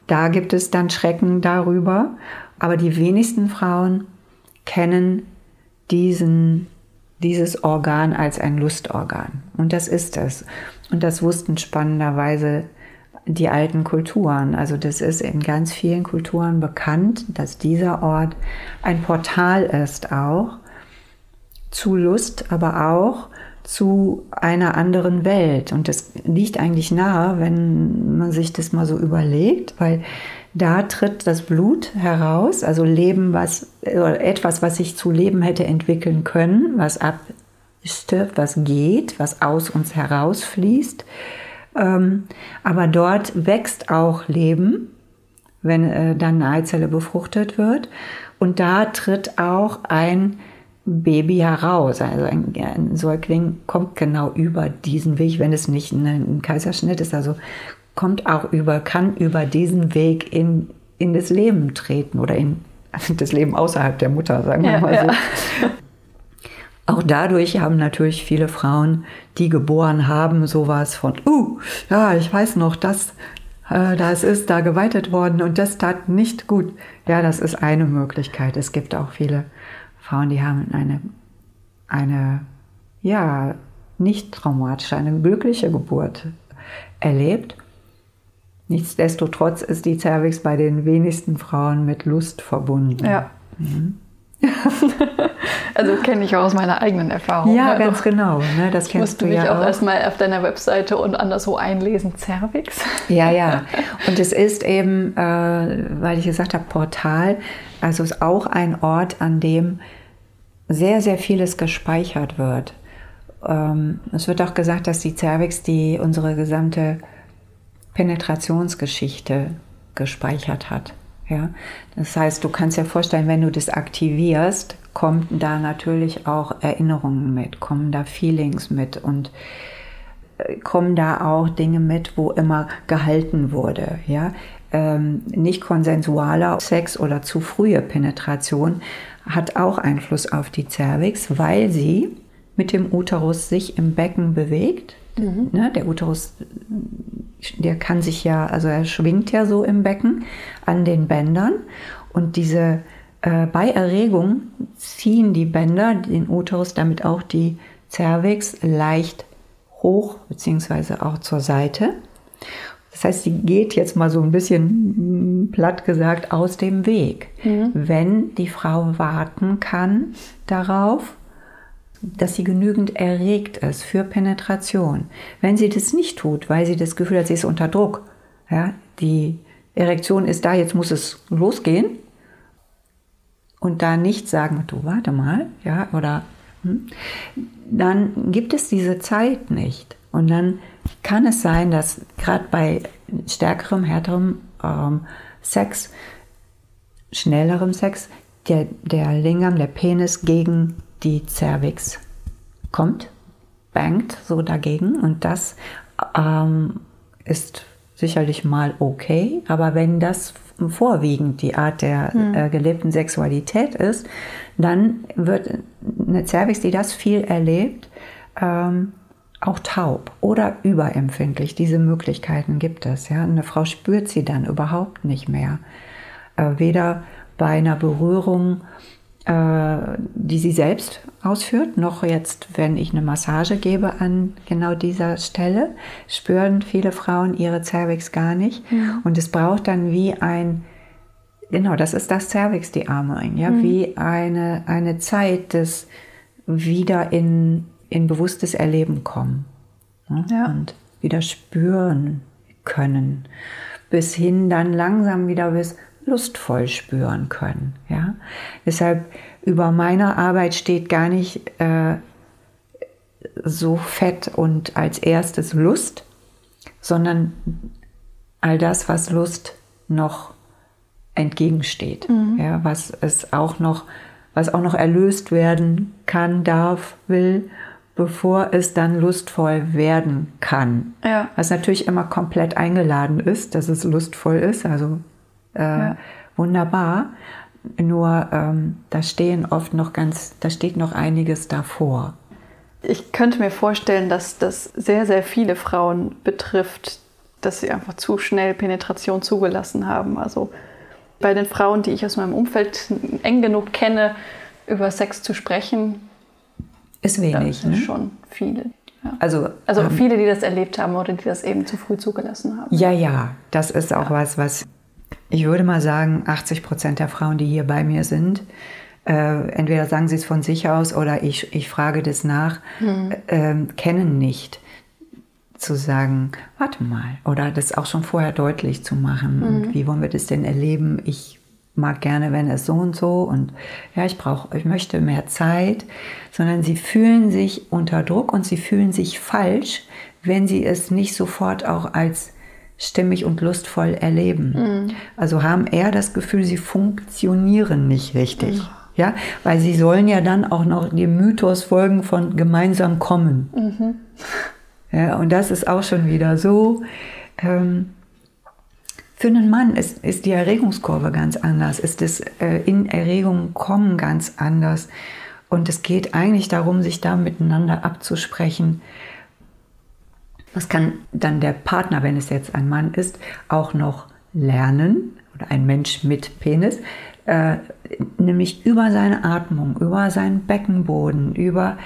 Da gibt es dann Schrecken darüber. Aber die wenigsten Frauen kennen diesen, dieses Organ als ein Lustorgan. Und das ist es. Und das wussten spannenderweise die alten Kulturen. Also das ist in ganz vielen Kulturen bekannt, dass dieser Ort ein Portal ist auch zu Lust, aber auch zu einer anderen Welt. Und das liegt eigentlich nahe, wenn man sich das mal so überlegt, weil da tritt das Blut heraus, also Leben, was etwas, was sich zu Leben hätte entwickeln können, was abstirbt, was geht, was aus uns herausfließt. Ähm, aber dort wächst auch Leben, wenn äh, dann eine Eizelle befruchtet wird. Und da tritt auch ein Baby heraus. Also ein, ein, Säugling kommt genau über diesen Weg, wenn es nicht ein, Kaiserschnitt ist, also kommt auch über, kann über diesen Weg in, in das Leben treten oder in das Leben außerhalb der Mutter, sagen wir ja, mal so. Ja. Auch dadurch haben natürlich viele Frauen, die geboren haben, sowas von, uh, ja, ich weiß noch, das, äh, das ist da geweitet worden und das tat nicht gut. Ja, das ist eine Möglichkeit. Es gibt auch viele Frauen, die haben eine, eine ja, nicht traumatische, eine glückliche Geburt erlebt. Nichtsdestotrotz ist die Cervix bei den wenigsten Frauen mit Lust verbunden. Ja. Mhm. also kenne ich auch aus meiner eigenen Erfahrung. Ja, also, ganz genau. Ne? Das kennst du ja mich auch, auch erstmal auf deiner Webseite und anderswo einlesen, Cervix. Ja, ja. Und es ist eben, äh, weil ich gesagt habe, Portal, also es ist auch ein Ort, an dem sehr, sehr vieles gespeichert wird. Ähm, es wird auch gesagt, dass die Cervix die unsere gesamte Penetrationsgeschichte gespeichert hat. Ja? Das heißt, du kannst dir vorstellen, wenn du das aktivierst, kommen da natürlich auch Erinnerungen mit, kommen da Feelings mit und äh, kommen da auch Dinge mit, wo immer gehalten wurde. Ja? ähm, nicht konsensualer Sex oder zu frühe Penetration hat auch Einfluss auf die Cervix, weil sie mit dem Uterus sich im Becken bewegt. Mhm. Ne, der Uterus, der kann sich ja, also er schwingt ja so im Becken an den Bändern und diese äh, bei Erregung ziehen die Bänder den Uterus, damit auch die Cervix leicht hoch beziehungsweise auch zur Seite. Das heißt, sie geht jetzt mal so ein bisschen mm, platt gesagt aus dem Weg. Mhm. Wenn die Frau warten kann darauf, dass sie genügend erregt ist für Penetration. Wenn sie das nicht tut, weil sie das Gefühl hat, sie ist unter Druck, ja, die Erektion ist da, jetzt muss es losgehen und da nicht sagen, du warte mal, ja, oder hm, dann gibt es diese Zeit nicht. Und dann kann es sein, dass gerade bei stärkerem, härterem ähm, Sex, schnellerem Sex, der, der Lingam, der Penis gegen die Cervix kommt, bangt so dagegen und das ähm, ist sicherlich mal okay, aber wenn das vorwiegend die Art der hm. äh, gelebten Sexualität ist, dann wird eine Cervix, die das viel erlebt, ähm, auch taub oder überempfindlich. Diese Möglichkeiten gibt es. Ja? Eine Frau spürt sie dann überhaupt nicht mehr. Äh, weder bei einer Berührung die sie selbst ausführt, noch jetzt, wenn ich eine Massage gebe an genau dieser Stelle, spüren viele Frauen ihre Cervix gar nicht. Mhm. Und es braucht dann wie ein, genau, das ist das Cervix, die Arme, ja, mhm. wie eine, eine Zeit des wieder in, in bewusstes Erleben kommen. Ne? Ja. Und wieder spüren können. Bis hin dann langsam wieder bis, lustvoll spüren können. Ja? Deshalb über meiner Arbeit steht gar nicht äh, so fett und als erstes Lust, sondern all das, was Lust noch entgegensteht, mhm. ja, was es auch noch, was auch noch erlöst werden kann, darf, will, bevor es dann lustvoll werden kann. Ja. Was natürlich immer komplett eingeladen ist, dass es lustvoll ist. Also äh, ja. wunderbar. Nur ähm, da stehen oft noch ganz, da steht noch einiges davor. Ich könnte mir vorstellen, dass das sehr, sehr viele Frauen betrifft, dass sie einfach zu schnell Penetration zugelassen haben. Also bei den Frauen, die ich aus meinem Umfeld eng genug kenne, über Sex zu sprechen, ist wenig. Das ne? schon viele. Ja. Also, also ähm, viele, die das erlebt haben oder die das eben zu früh zugelassen haben. Ja, ja, das ist auch ja. was, was ich würde mal sagen, 80 Prozent der Frauen, die hier bei mir sind, äh, entweder sagen sie es von sich aus oder ich, ich frage das nach, mhm. äh, kennen nicht zu sagen, warte mal, oder das auch schon vorher deutlich zu machen. Mhm. Und wie wollen wir das denn erleben? Ich mag gerne, wenn es so und so und ja, ich brauche, ich möchte mehr Zeit, sondern sie fühlen sich unter Druck und sie fühlen sich falsch, wenn sie es nicht sofort auch als stimmig und lustvoll erleben. Mhm. Also haben eher das Gefühl, sie funktionieren nicht richtig. Mhm. Ja, weil sie sollen ja dann auch noch dem Mythos folgen von gemeinsam kommen. Mhm. Ja, und das ist auch schon wieder so. Ähm, für einen Mann ist, ist die Erregungskurve ganz anders, ist das äh, in Erregung kommen ganz anders. Und es geht eigentlich darum, sich da miteinander abzusprechen, was kann dann der Partner, wenn es jetzt ein Mann ist, auch noch lernen oder ein Mensch mit Penis, äh, nämlich über seine Atmung, über seinen Beckenboden, über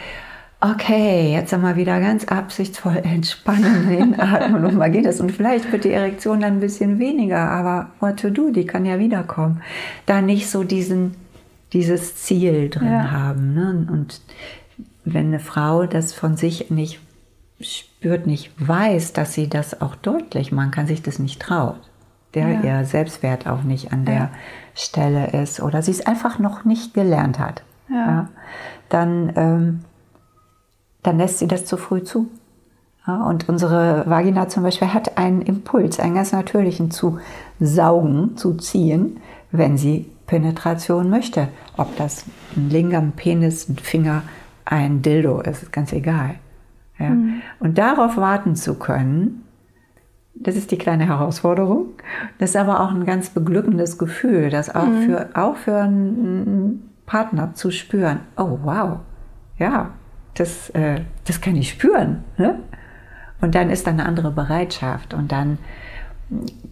okay, jetzt einmal wieder ganz absichtsvoll entspannen, hinatmen und mal geht es. Und vielleicht wird die Erektion dann ein bisschen weniger, aber what to do, die kann ja wiederkommen. Da nicht so diesen, dieses Ziel drin ja. haben. Ne? Und wenn eine Frau das von sich nicht spürt, nicht weiß, dass sie das auch deutlich machen kann, sich das nicht traut. Der ja. ihr Selbstwert auch nicht an der ja. Stelle ist oder sie es einfach noch nicht gelernt hat. Ja. dann, ähm, dann lässt sie das zu früh zu. und unsere Vagina zum Beispiel hat einen Impuls, einen ganz natürlichen zu saugen, zu ziehen, wenn sie Penetration möchte. Ob das ein Lingam, Penis, ein Finger, ein Dildo ist, ist ganz egal. Ja. Mhm. Und darauf warten zu können, Das ist die kleine Herausforderung. Das ist aber auch ein ganz beglückendes Gefühl, das auch, mhm. für, auch für einen Partner zu spüren. Oh, wow. Ja, das, äh, das kann ich spüren. Ne? Und dann ist da eine andere Bereitschaft und dann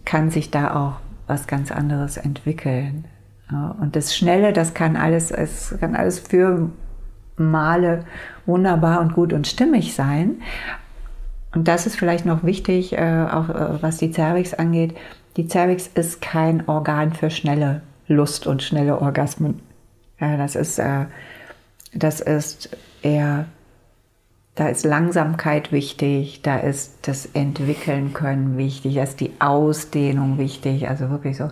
kann sich da auch was ganz anderes entwickeln. Und das Schnelle, das kann alles, es kann alles für Male wunderbar und gut und stimmig sein. Und das ist vielleicht noch wichtig, äh, auch äh, was die Cervix angeht. Die Cervix ist kein Organ für schnelle Lust und schnelle Orgasmen. Ja, das ist, äh, das ist eher da ist Langsamkeit wichtig, da ist das Entwickeln können wichtig, da ist die Ausdehnung wichtig, also wirklich so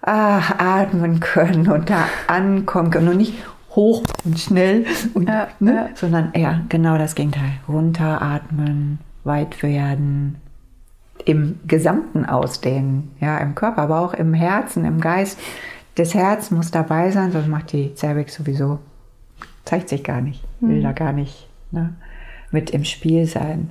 ach, atmen können und da ankommen können und nicht hoch und schnell, und, ja, ne? ja. sondern eher genau das Gegenteil. Runteratmen, weit werden, im Gesamten ausdehnen, ja, im Körper, aber auch im Herzen, im Geist. Das Herz muss dabei sein, sonst macht die Cervix sowieso, zeigt sich gar nicht, will mhm. da gar nicht ne, mit im Spiel sein.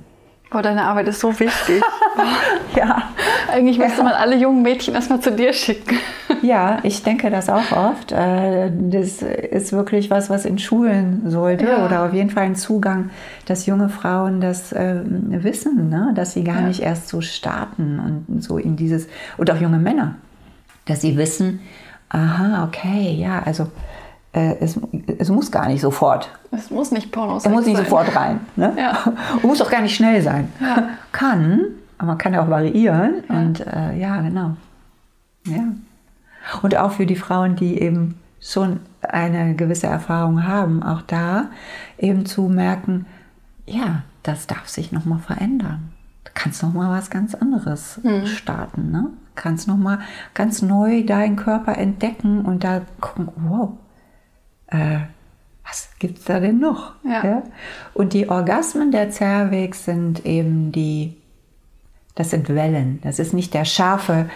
Oh, deine Arbeit ist so wichtig. ja. Eigentlich müsste ja. man alle jungen Mädchen erstmal zu dir schicken. ja, ich denke das auch oft. Äh, das ist wirklich was, was in Schulen sollte ja. oder auf jeden Fall ein Zugang, dass junge Frauen das äh, wissen, ne? dass sie gar ja. nicht erst so starten und so in dieses, und auch junge Männer, dass sie wissen, aha, okay, ja, also äh, es, es, muss gar nicht sofort. Es muss nicht Porno sein. Es muss nicht sein. sofort rein. Ne? Ja. Und muss auch gar nicht schnell sein. Ja. Kann, aber man kann ja auch variieren. Ja. Und äh, ja, genau. Ja. Und auch für die Frauen, die eben schon eine gewisse Erfahrung haben, auch da eben zu merken, ja, das darf sich nochmal verändern. Du kannst nochmal was ganz anderes hm. starten. Ne? Kannst nochmal ganz neu deinen Körper entdecken und da gucken, wow, äh, was gibt es da denn noch? Ja. ja. Und die Orgasmen der Cervix sind eben die, das sind Wellen. Das ist nicht der scharfe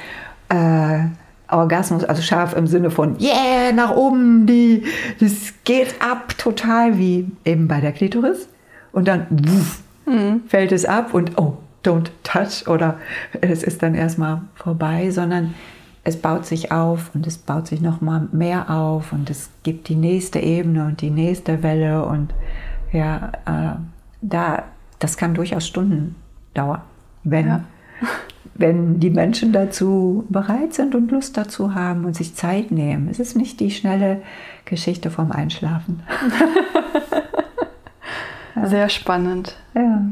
äh, Orgasmus, also scharf im Sinne von, yeah, nach oben, die, das geht ab total, wie eben bei der Klitoris. Und dann wuff, mhm. fällt es ab und oh, don't touch oder es ist dann erstmal vorbei, sondern es baut sich auf und es baut sich noch mal mehr auf und es gibt die nächste Ebene und die nächste Welle und ja, äh, da, das kann durchaus Stunden dauern, wenn, ja. wenn die Menschen dazu bereit sind und Lust dazu haben und sich Zeit nehmen. Es ist nicht die schnelle Geschichte vom Einschlafen. Sehr spannend. Ja.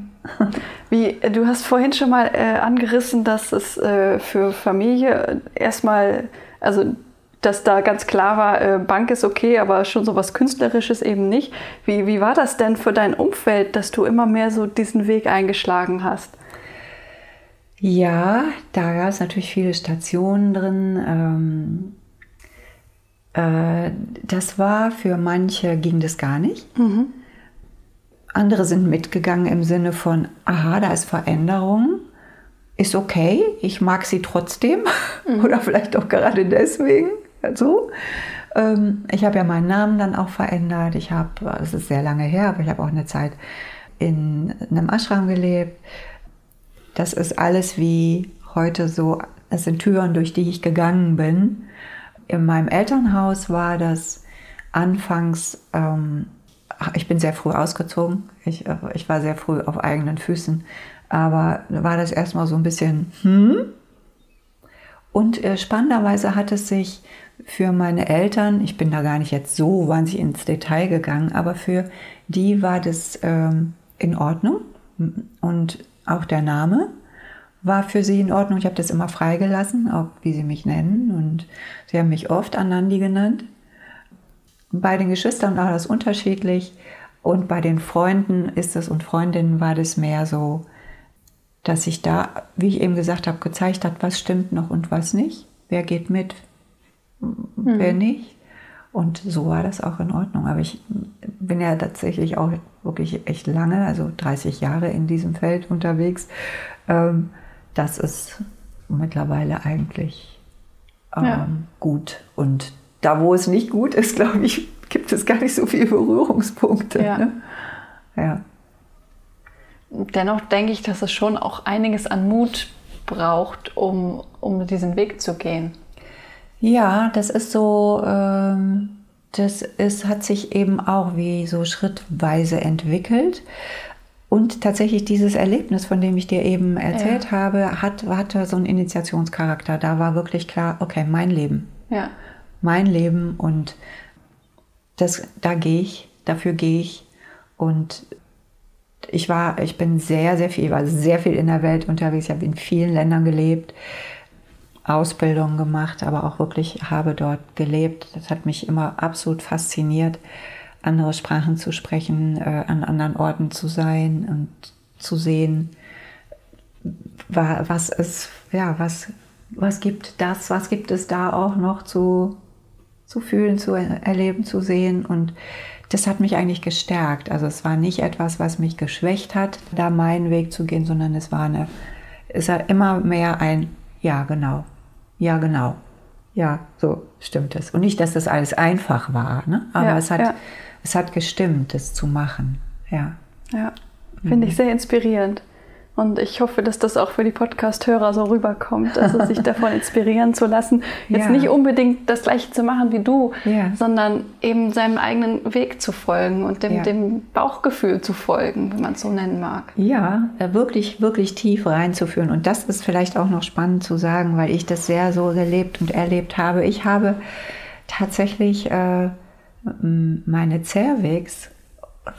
Wie, du hast vorhin schon mal äh, angerissen, dass es äh, für Familie erstmal, also dass da ganz klar war, äh, Bank ist okay, aber schon so was Künstlerisches eben nicht. Wie, wie war das denn für dein Umfeld, dass du immer mehr so diesen Weg eingeschlagen hast? Ja, da gab es natürlich viele Stationen drin. Ähm, äh, das war für manche ging das gar nicht. Mhm. Andere sind mitgegangen im Sinne von, aha, da ist Veränderung, ist okay, ich mag sie trotzdem mhm. oder vielleicht auch gerade deswegen. So. Ähm, ich habe ja meinen Namen dann auch verändert. Ich habe, es ist sehr lange her, aber ich habe auch eine Zeit in einem Ashram gelebt. Das ist alles wie heute so, es sind Türen, durch die ich gegangen bin. In meinem Elternhaus war das anfangs ähm, ich bin sehr früh ausgezogen. Ich, äh, ich war sehr früh auf eigenen Füßen. Aber war das erstmal so ein bisschen, hm? Und äh, spannenderweise hat es sich für meine Eltern, ich bin da gar nicht jetzt so wahnsinnig ins Detail gegangen, aber für die war das ähm, in Ordnung. Und auch der Name war für sie in Ordnung. Ich habe das immer freigelassen, auch wie sie mich nennen. Und sie haben mich oft Anandi genannt. Bei den Geschwistern war das unterschiedlich und bei den Freunden ist es und Freundinnen war das mehr so, dass sich da, wie ich eben gesagt habe, gezeigt hat, was stimmt noch und was nicht. Wer geht mit, hm. wer nicht. Und so war das auch in Ordnung. Aber ich bin ja tatsächlich auch wirklich echt lange, also 30 Jahre in diesem Feld unterwegs. Ähm, das ist mittlerweile eigentlich ähm, ja. gut. Und da, wo es nicht gut ist, glaube ich, gibt es gar nicht so viele Berührungspunkte. Ja. Ne? ja. Dennoch denke ich, dass es schon auch einiges an Mut braucht, um, um diesen Weg zu gehen. Ja, das ist so, ähm, das ist, hat sich eben auch wie so schrittweise entwickelt. Und tatsächlich dieses Erlebnis, von dem ich dir eben erzählt ja. habe, hat, hatte so einen Initiationscharakter. Da war wirklich klar, okay, mein Leben. Ja. Mein Leben und das, da gehe ich, dafür gehe ich. Und ich war, ich bin sehr, sehr viel, war sehr viel in der Welt unterwegs. Ich habe in vielen Ländern gelebt, Ausbildungen gemacht, aber auch wirklich habe dort gelebt. Das hat mich immer absolut fasziniert andere Sprachen zu sprechen, äh, an anderen Orten zu sein und zu sehen, was es, ja, was, was gibt das, was gibt es da auch noch zu, zu fühlen, zu erleben, zu sehen und das hat mich eigentlich gestärkt. Also es war nicht etwas, was mich geschwächt hat, da meinen Weg zu gehen, sondern es war eine, es war immer mehr ein, ja genau, ja genau, ja, so stimmt es. Und nicht, dass das alles einfach war, ne? aber ja, es hat, ja es hat gestimmt, es zu machen. Ja. Ja, finde mhm. ich sehr inspirierend. Und ich hoffe, dass das auch für die Podcast-Hörer so rüberkommt, also sich davon inspirieren zu lassen, jetzt ja. nicht unbedingt das Gleiche zu machen wie du, ja. sondern eben seinem eigenen Weg zu folgen und dem, ja. dem Bauchgefühl zu folgen, wenn man es so nennen mag. Ja, wirklich, wirklich tief reinzuführen. Und das ist vielleicht auch noch spannend zu sagen, weil ich das sehr so gelebt und erlebt habe. Ich habe tatsächlich äh, meine Cervix,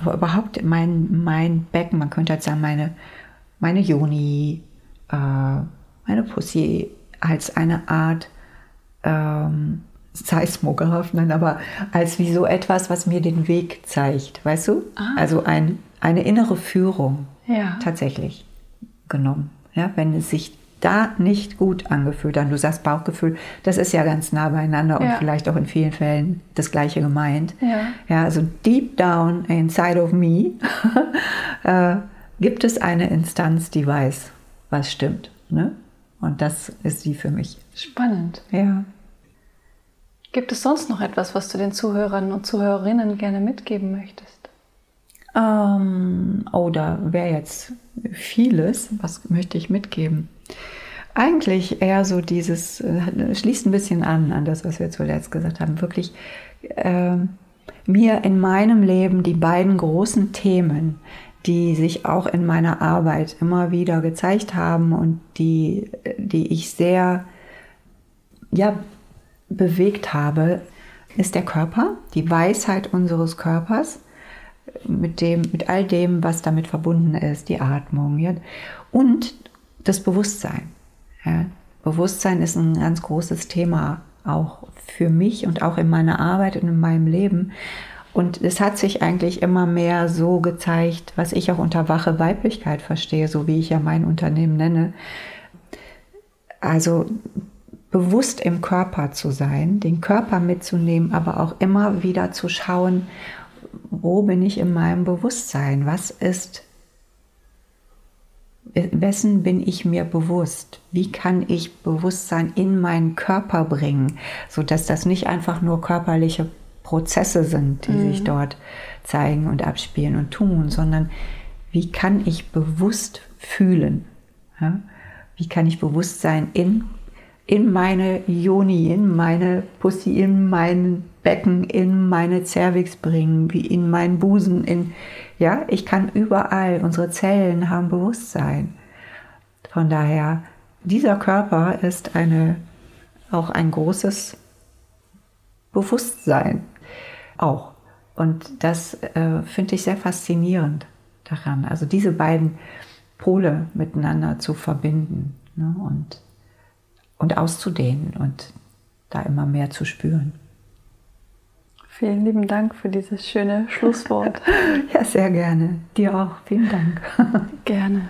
überhaupt mein, mein Becken, man könnte jetzt sagen, meine, meine Joni, äh, meine Pussy als eine Art ähm, Seismograph, nein, aber als wie so etwas, was mir den Weg zeigt, weißt du? Ah. Also ein, eine innere Führung ja. tatsächlich genommen. Ja, wenn es sich da nicht gut angefühlt an. Du sagst Bauchgefühl, das ist ja ganz nah beieinander ja. und vielleicht auch in vielen Fällen das Gleiche gemeint. Ja, ja also deep down inside of me äh, gibt es eine Instanz, die weiß, was stimmt. Ne? Und das ist sie für mich. Spannend. Ja. Gibt es sonst noch etwas, was du den Zuhörern und Zuhörerinnen gerne mitgeben möchtest? Ähm, oh, da wäre jetzt vieles. Was möchte ich mitgeben? Eigentlich eher so dieses, äh, schließt ein bisschen an, an das, was wir zuletzt gesagt haben, wirklich äh, mir in meinem Leben die beiden großen Themen, die sich auch in meiner Arbeit immer wieder gezeigt haben und die, die ich sehr ja, bewegt habe, ist der Körper, die Weisheit unseres Körpers, mit, dem, mit all dem, was damit verbunden ist, die Atmung ja, und das Bewusstsein. Ja, Bewusstsein ist ein ganz großes Thema auch für mich und auch in meiner Arbeit und in meinem Leben. Und es hat sich eigentlich immer mehr so gezeigt, was ich auch unter wache Weiblichkeit verstehe, so wie ich ja mein Unternehmen nenne. Also bewusst im Körper zu sein, den Körper mitzunehmen, aber auch immer wieder zu schauen, wo bin ich in meinem Bewusstsein? Was ist wessen bin ich mir bewusst? Wie kann ich Bewusstsein in meinen Körper bringen, sodass das nicht einfach nur körperliche Prozesse sind, die mhm. sich dort zeigen und abspielen und tun, sondern wie kann ich bewusst fühlen? Ja? Wie kann ich Bewusstsein in, in meine Joni, in meine Pussy, in mein Becken, in meine Cervix bringen, wie in meinen Busen, in, ja, ich kann überall, unsere Zellen haben Bewusstsein. Von daher, dieser Körper ist eine, auch ein großes Bewusstsein. Auch. Und das äh, finde ich sehr faszinierend daran. Also diese beiden Pole miteinander zu verbinden ne, und, und auszudehnen und da immer mehr zu spüren. Vielen lieben Dank für dieses schöne Schlusswort. ja, sehr gerne. Dir auch. Vielen Dank. gerne.